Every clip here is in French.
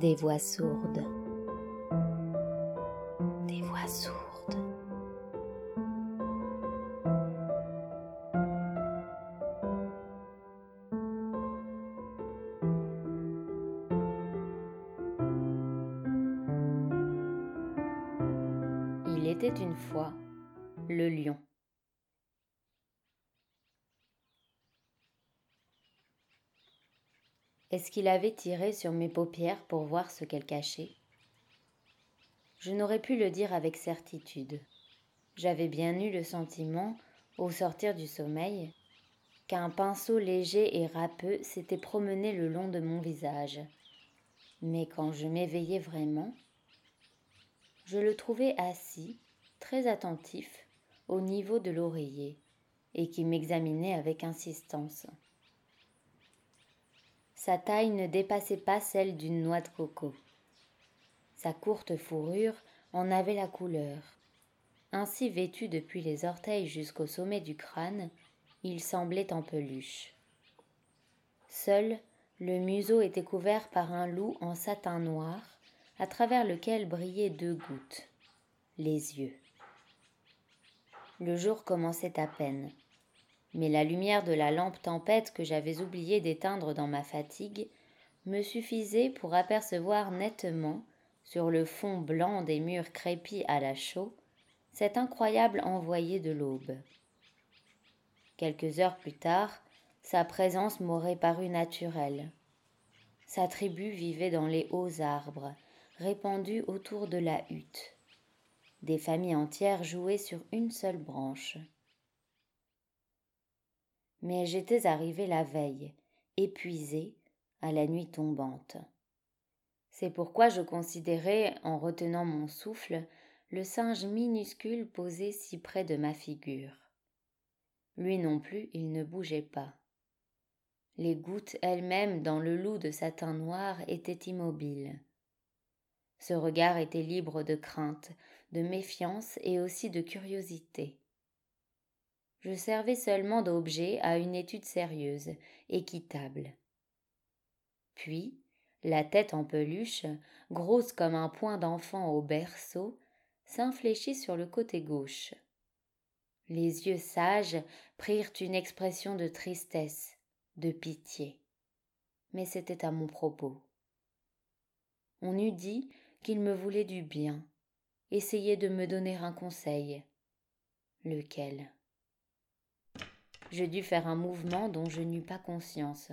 Des voix sourdes. Est-ce qu'il avait tiré sur mes paupières pour voir ce qu'elles cachaient Je n'aurais pu le dire avec certitude. J'avais bien eu le sentiment, au sortir du sommeil, qu'un pinceau léger et râpeux s'était promené le long de mon visage. Mais quand je m'éveillai vraiment, je le trouvai assis, très attentif, au niveau de l'oreiller, et qui m'examinait avec insistance. Sa taille ne dépassait pas celle d'une noix de coco. Sa courte fourrure en avait la couleur. Ainsi vêtu depuis les orteils jusqu'au sommet du crâne, il semblait en peluche. Seul, le museau était couvert par un loup en satin noir, à travers lequel brillaient deux gouttes, les yeux. Le jour commençait à peine mais la lumière de la lampe tempête que j'avais oublié d'éteindre dans ma fatigue me suffisait pour apercevoir nettement, sur le fond blanc des murs crépis à la chaux, cet incroyable envoyé de l'aube. Quelques heures plus tard, sa présence m'aurait paru naturelle. Sa tribu vivait dans les hauts arbres, répandus autour de la hutte. Des familles entières jouaient sur une seule branche mais j'étais arrivé la veille, épuisé, à la nuit tombante. C'est pourquoi je considérais, en retenant mon souffle, le singe minuscule posé si près de ma figure. Lui non plus, il ne bougeait pas. Les gouttes elles-mêmes dans le loup de satin noir étaient immobiles. Ce regard était libre de crainte, de méfiance et aussi de curiosité je servais seulement d'objet à une étude sérieuse, équitable. Puis, la tête en peluche, grosse comme un poing d'enfant au berceau, s'infléchit sur le côté gauche. Les yeux sages prirent une expression de tristesse, de pitié. Mais c'était à mon propos. On eût dit qu'il me voulait du bien, essayait de me donner un conseil. Lequel? Je dus faire un mouvement dont je n'eus pas conscience.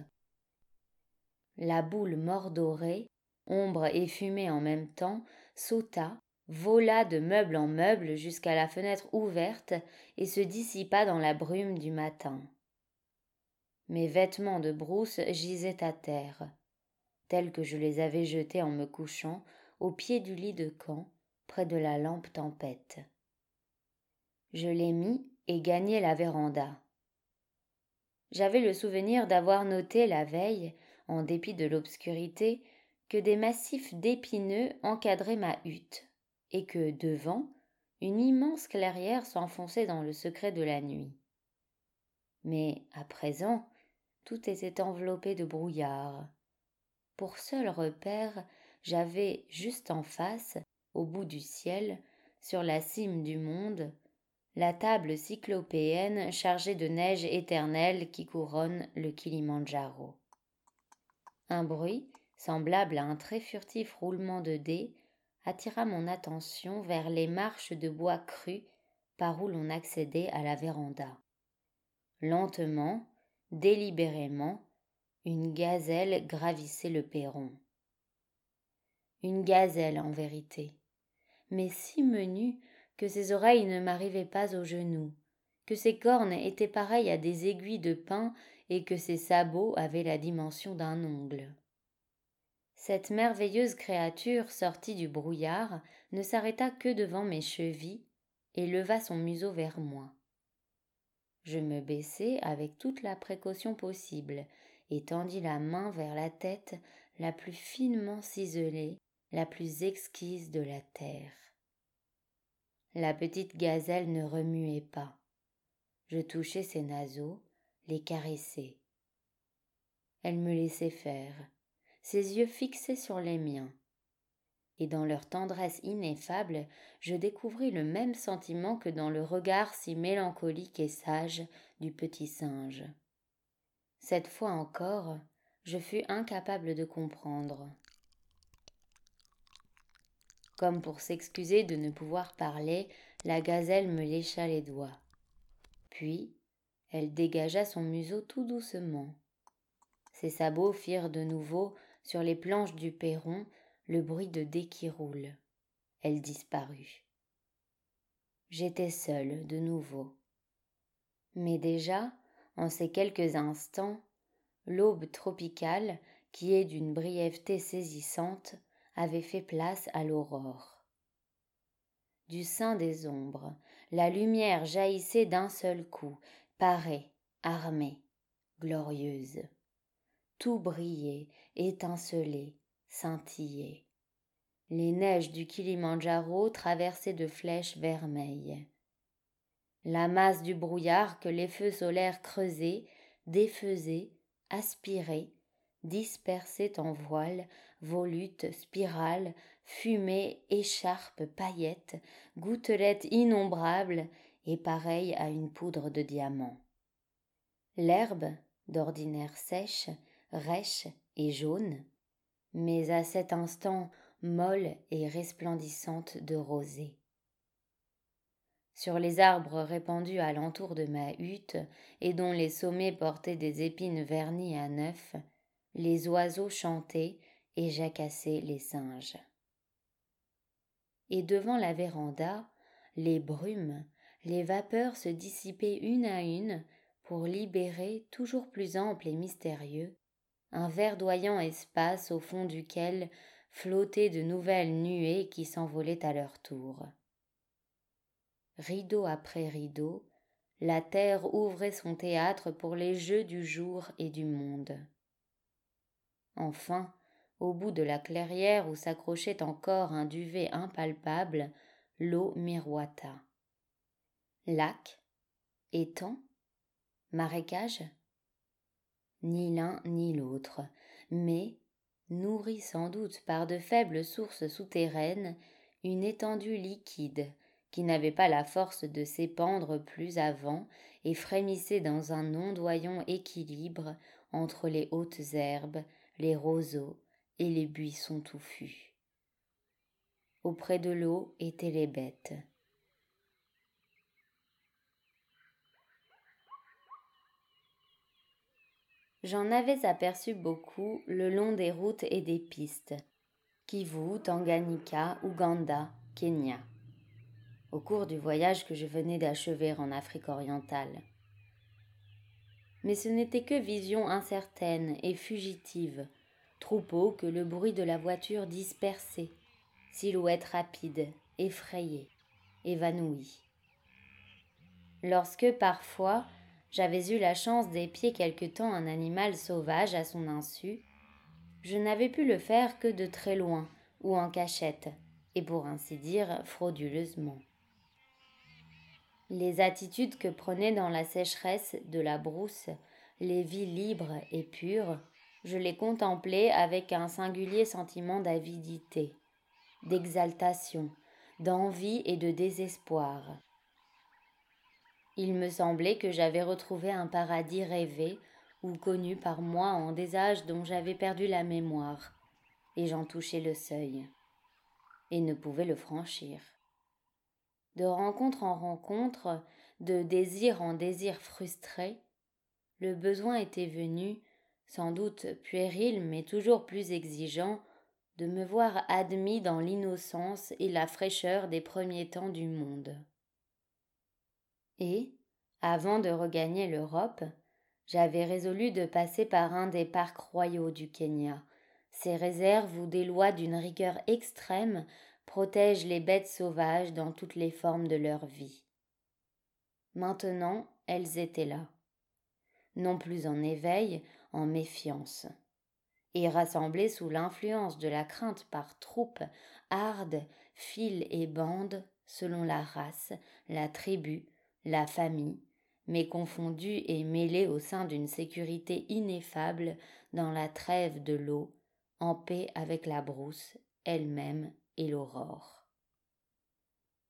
La boule mordorée, ombre et fumée en même temps, sauta, vola de meuble en meuble jusqu'à la fenêtre ouverte et se dissipa dans la brume du matin. Mes vêtements de brousse gisaient à terre, tels que je les avais jetés en me couchant au pied du lit de camp, près de la lampe tempête. Je les mis et gagnai la véranda. J'avais le souvenir d'avoir noté la veille, en dépit de l'obscurité, que des massifs d'épineux encadraient ma hutte, et que, devant, une immense clairière s'enfonçait dans le secret de la nuit. Mais, à présent, tout était enveloppé de brouillard. Pour seul repère, j'avais juste en face, au bout du ciel, sur la cime du monde, la table cyclopéenne chargée de neige éternelle qui couronne le Kilimandjaro. Un bruit, semblable à un très furtif roulement de dés, attira mon attention vers les marches de bois cru par où l'on accédait à la véranda. Lentement, délibérément, une gazelle gravissait le perron. Une gazelle en vérité, mais si menue que ses oreilles ne m'arrivaient pas aux genoux, que ses cornes étaient pareilles à des aiguilles de pin et que ses sabots avaient la dimension d'un ongle. Cette merveilleuse créature sortie du brouillard ne s'arrêta que devant mes chevilles et leva son museau vers moi. Je me baissai avec toute la précaution possible et tendis la main vers la tête la plus finement ciselée, la plus exquise de la terre. La petite gazelle ne remuait pas. Je touchais ses naseaux, les caressais. Elle me laissait faire, ses yeux fixés sur les miens. et dans leur tendresse ineffable, je découvris le même sentiment que dans le regard si mélancolique et sage du petit singe. Cette fois encore, je fus incapable de comprendre. Comme pour s'excuser de ne pouvoir parler, la gazelle me lécha les doigts. Puis, elle dégagea son museau tout doucement. Ses sabots firent de nouveau, sur les planches du perron, le bruit de dés qui roulent. Elle disparut. J'étais seule de nouveau. Mais déjà, en ces quelques instants, l'aube tropicale, qui est d'une brièveté saisissante, avait fait place à l'aurore. Du sein des ombres, la lumière jaillissait d'un seul coup, parée, armée, glorieuse. Tout brillait, étincelait, scintillait. Les neiges du Kilimandjaro traversaient de flèches vermeilles. La masse du brouillard que les feux solaires creusaient, défaisaient, aspiraient, dispersaient en voiles, volutes, spirales, fumées, écharpes, paillettes, gouttelettes innombrables et pareilles à une poudre de diamants. L'herbe, d'ordinaire sèche, rêche et jaune, mais à cet instant molle et resplendissante de rosée. Sur les arbres répandus alentour de ma hutte et dont les sommets portaient des épines vernies à neuf, les oiseaux chantaient et jacassaient les singes. Et devant la véranda, les brumes, les vapeurs se dissipaient une à une pour libérer, toujours plus ample et mystérieux, un verdoyant espace au fond duquel flottaient de nouvelles nuées qui s'envolaient à leur tour. Rideau après rideau, la terre ouvrait son théâtre pour les jeux du jour et du monde. Enfin, au bout de la clairière où s'accrochait encore un duvet impalpable, l'eau miroita. Lac, étang, marécage? Ni l'un ni l'autre, mais, nourri sans doute par de faibles sources souterraines, une étendue liquide qui n'avait pas la force de s'épandre plus avant et frémissait dans un ondoyant équilibre entre les hautes herbes, les roseaux et les buissons touffus. Auprès de l'eau étaient les bêtes. J'en avais aperçu beaucoup le long des routes et des pistes, Kivu, Tanganyika, Ouganda, Kenya, au cours du voyage que je venais d'achever en Afrique orientale. Mais ce n'était que vision incertaine et fugitive, troupeau que le bruit de la voiture dispersait, silhouette rapide, effrayée, évanouie. Lorsque, parfois, j'avais eu la chance d'épier quelque temps un animal sauvage à son insu, je n'avais pu le faire que de très loin ou en cachette, et pour ainsi dire frauduleusement. Les attitudes que prenaient dans la sécheresse de la brousse les vies libres et pures, je les contemplais avec un singulier sentiment d'avidité, d'exaltation, d'envie et de désespoir. Il me semblait que j'avais retrouvé un paradis rêvé ou connu par moi en des âges dont j'avais perdu la mémoire, et j'en touchais le seuil, et ne pouvais le franchir. De rencontre en rencontre, de désir en désir frustré, le besoin était venu, sans doute puéril mais toujours plus exigeant, de me voir admis dans l'innocence et la fraîcheur des premiers temps du monde. Et, avant de regagner l'Europe, j'avais résolu de passer par un des parcs royaux du Kenya, ces réserves où des lois d'une rigueur extrême protègent les bêtes sauvages dans toutes les formes de leur vie. Maintenant, elles étaient là, non plus en éveil, méfiance, et rassemblées sous l'influence de la crainte par troupes, hardes, files et bandes, selon la race, la tribu, la famille, mais confondues et mêlées au sein d'une sécurité ineffable dans la trêve de l'eau, en paix avec la brousse, elle-même et l'aurore.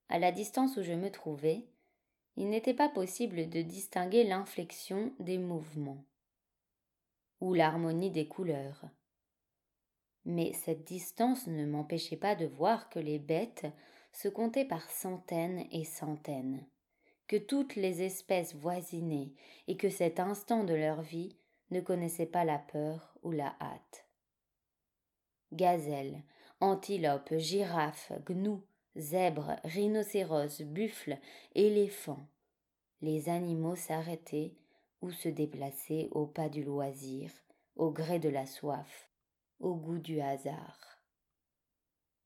À la distance où je me trouvais, il n'était pas possible de distinguer l'inflexion des mouvements ou l'harmonie des couleurs. Mais cette distance ne m'empêchait pas de voir que les bêtes se comptaient par centaines et centaines, que toutes les espèces voisinaient et que cet instant de leur vie ne connaissait pas la peur ou la hâte. Gazelles, antilopes, girafes, gnous, zèbres, rhinocéros, buffles, éléphants. Les animaux s'arrêtaient se déplaçaient au pas du loisir, au gré de la soif, au goût du hasard.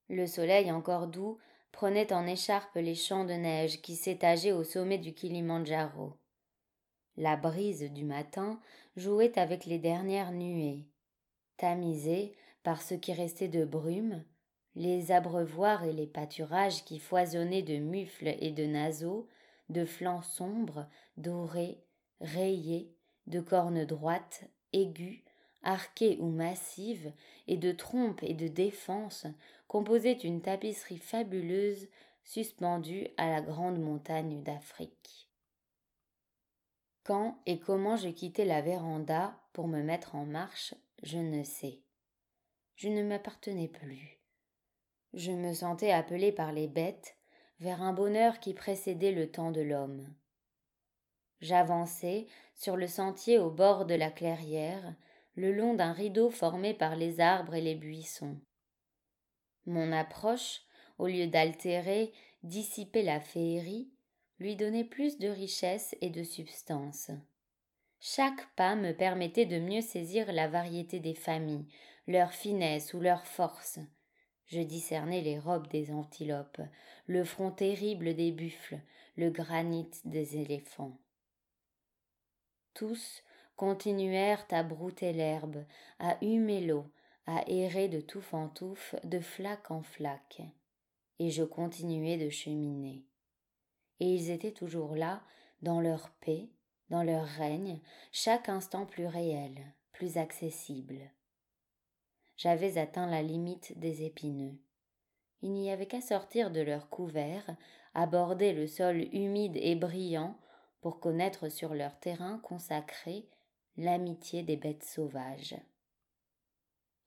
Le soleil encore doux prenait en écharpe les champs de neige qui s'étageaient au sommet du Kilimandjaro. La brise du matin jouait avec les dernières nuées. Tamisée par ce qui restait de brume, les abreuvoirs et les pâturages qui foisonnaient de mufles et de naseaux, de flancs sombres, dorés, rayés, de cornes droites, aiguës, arquées ou massives, et de trompes et de défenses, composaient une tapisserie fabuleuse suspendue à la grande montagne d'Afrique. Quand et comment je quittai la véranda pour me mettre en marche, je ne sais. Je ne m'appartenais plus. Je me sentais appelé par les bêtes vers un bonheur qui précédait le temps de l'homme. J'avançai sur le sentier au bord de la clairière, le long d'un rideau formé par les arbres et les buissons. Mon approche, au lieu d'altérer, dissiper la féerie, lui donnait plus de richesse et de substance. Chaque pas me permettait de mieux saisir la variété des familles, leur finesse ou leur force, je discernais les robes des antilopes, le front terrible des buffles, le granit des éléphants. Tous continuèrent à brouter l'herbe, à humer l'eau, à errer de touffe en touffe, de flaque en flaque. Et je continuais de cheminer. Et ils étaient toujours là, dans leur paix, dans leur règne, chaque instant plus réel, plus accessible j'avais atteint la limite des épineux. Il n'y avait qu'à sortir de leur couvert, aborder le sol humide et brillant pour connaître sur leur terrain consacré l'amitié des bêtes sauvages.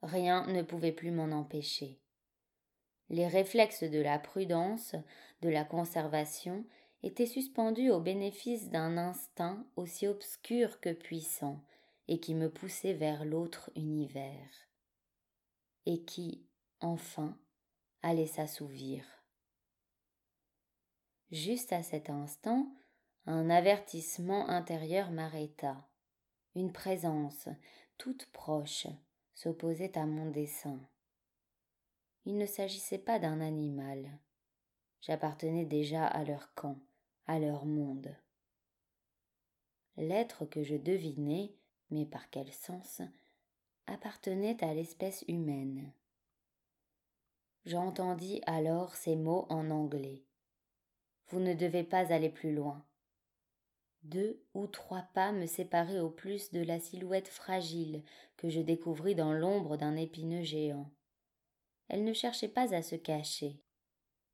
Rien ne pouvait plus m'en empêcher. Les réflexes de la prudence, de la conservation, étaient suspendus au bénéfice d'un instinct aussi obscur que puissant, et qui me poussait vers l'autre univers et qui, enfin, allait s'assouvir. Juste à cet instant, un avertissement intérieur m'arrêta. Une présence, toute proche, s'opposait à mon dessein. Il ne s'agissait pas d'un animal. J'appartenais déjà à leur camp, à leur monde. L'être que je devinais, mais par quel sens, appartenait à l'espèce humaine. J'entendis alors ces mots en anglais. Vous ne devez pas aller plus loin. Deux ou trois pas me séparaient au plus de la silhouette fragile que je découvris dans l'ombre d'un épineux géant. Elle ne cherchait pas à se cacher.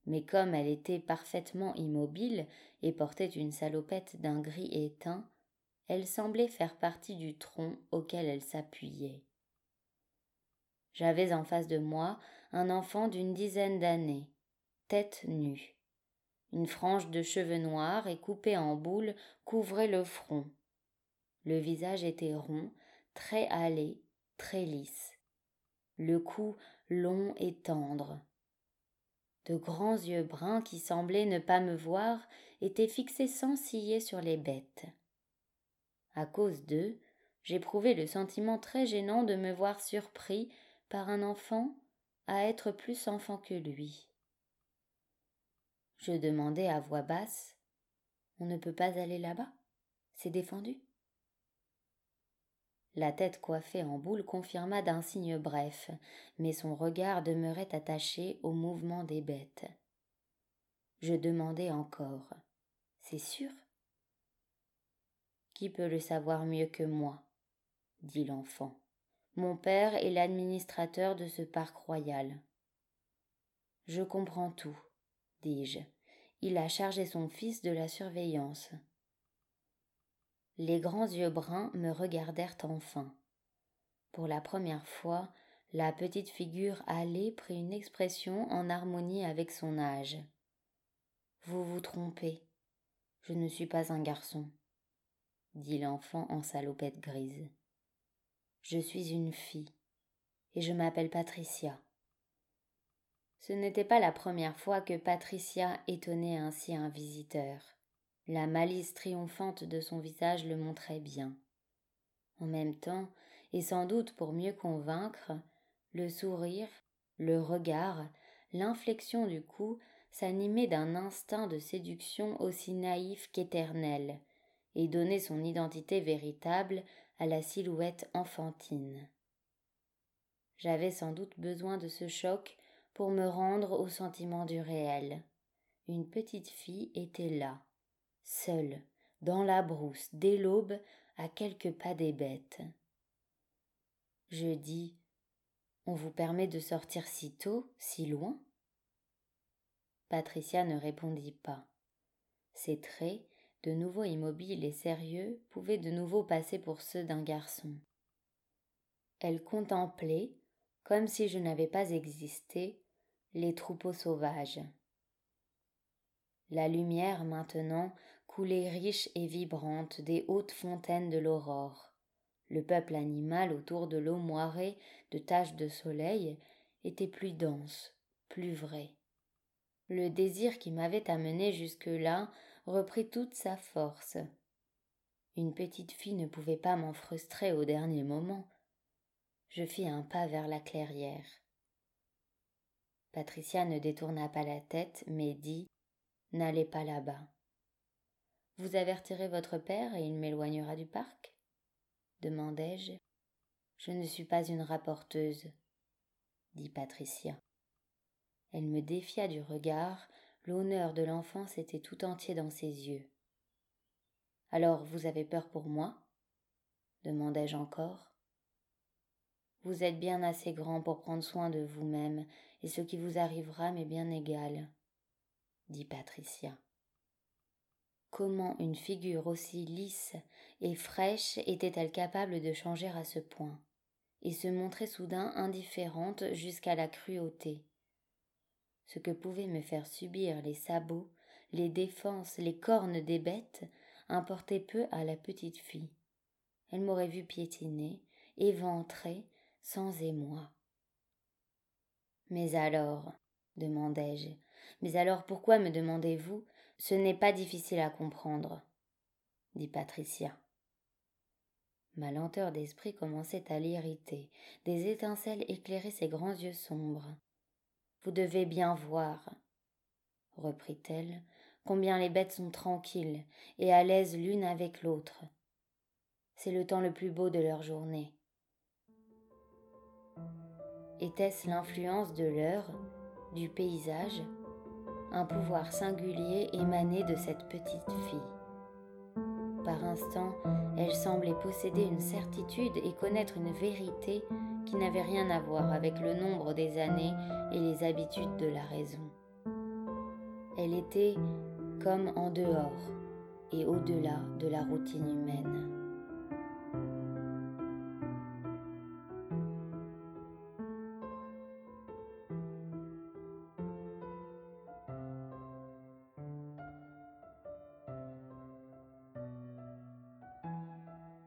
Mais comme elle était parfaitement immobile et portait une salopette d'un gris éteint, elle semblait faire partie du tronc auquel elle s'appuyait. J'avais en face de moi un enfant d'une dizaine d'années, tête nue. Une frange de cheveux noirs et coupée en boules couvrait le front. Le visage était rond, très hâlé, très lisse. Le cou long et tendre. De grands yeux bruns qui semblaient ne pas me voir étaient fixés sans ciller sur les bêtes. À cause d'eux, j'éprouvais le sentiment très gênant de me voir surpris par un enfant à être plus enfant que lui. Je demandai à voix basse On ne peut pas aller là-bas? C'est défendu? La tête coiffée en boule confirma d'un signe bref, mais son regard demeurait attaché au mouvement des bêtes. Je demandai encore C'est sûr? Qui peut le savoir mieux que moi? dit l'enfant. Mon père est l'administrateur de ce parc royal. Je comprends tout, dis-je. Il a chargé son fils de la surveillance. Les grands yeux bruns me regardèrent enfin. Pour la première fois, la petite figure hâlée prit une expression en harmonie avec son âge. Vous vous trompez. Je ne suis pas un garçon, dit l'enfant en salopette grise. Je suis une fille, et je m'appelle Patricia. Ce n'était pas la première fois que Patricia étonnait ainsi un visiteur. La malice triomphante de son visage le montrait bien. En même temps, et sans doute pour mieux convaincre, le sourire, le regard, l'inflexion du cou s'animaient d'un instinct de séduction aussi naïf qu'éternel, et donnaient son identité véritable à la silhouette enfantine. J'avais sans doute besoin de ce choc pour me rendre au sentiment du réel. Une petite fille était là, seule, dans la brousse, dès l'aube, à quelques pas des bêtes. Je dis On vous permet de sortir si tôt, si loin? Patricia ne répondit pas. Ses traits, de nouveau immobiles et sérieux, pouvaient de nouveau passer pour ceux d'un garçon. Elle contemplait, comme si je n'avais pas existé, les troupeaux sauvages. La lumière maintenant coulait riche et vibrante des hautes fontaines de l'aurore. Le peuple animal autour de l'eau moirée de taches de soleil était plus dense, plus vrai. Le désir qui m'avait amené jusque-là reprit toute sa force. Une petite fille ne pouvait pas m'en frustrer au dernier moment. Je fis un pas vers la clairière. Patricia ne détourna pas la tête, mais dit N'allez pas là-bas. Vous avertirez votre père et il m'éloignera du parc? demandai-je. Je ne suis pas une rapporteuse, dit Patricia. Elle me défia du regard, l'honneur de l'enfance était tout entier dans ses yeux. Alors vous avez peur pour moi? demandai-je encore. Vous êtes bien assez grand pour prendre soin de vous-même, et ce qui vous arrivera m'est bien égal, dit Patricia. Comment une figure aussi lisse et fraîche était-elle capable de changer à ce point, et se montrer soudain indifférente jusqu'à la cruauté? Ce que pouvaient me faire subir les sabots, les défenses, les cornes des bêtes, importait peu à la petite fille. Elle m'aurait vu piétiner, éventrer, sans émoi. Mais alors, demandai-je, mais alors pourquoi me demandez-vous? Ce n'est pas difficile à comprendre, dit Patricia. Ma lenteur d'esprit commençait à l'irriter. Des étincelles éclairaient ses grands yeux sombres. Vous devez bien voir, reprit-elle, combien les bêtes sont tranquilles et à l'aise l'une avec l'autre. C'est le temps le plus beau de leur journée. Était-ce l'influence de l'heure, du paysage, un pouvoir singulier émané de cette petite fille? Par instant, elle semblait posséder une certitude et connaître une vérité qui n'avait rien à voir avec le nombre des années et les habitudes de la raison. Elle était comme en dehors et au-delà de la routine humaine.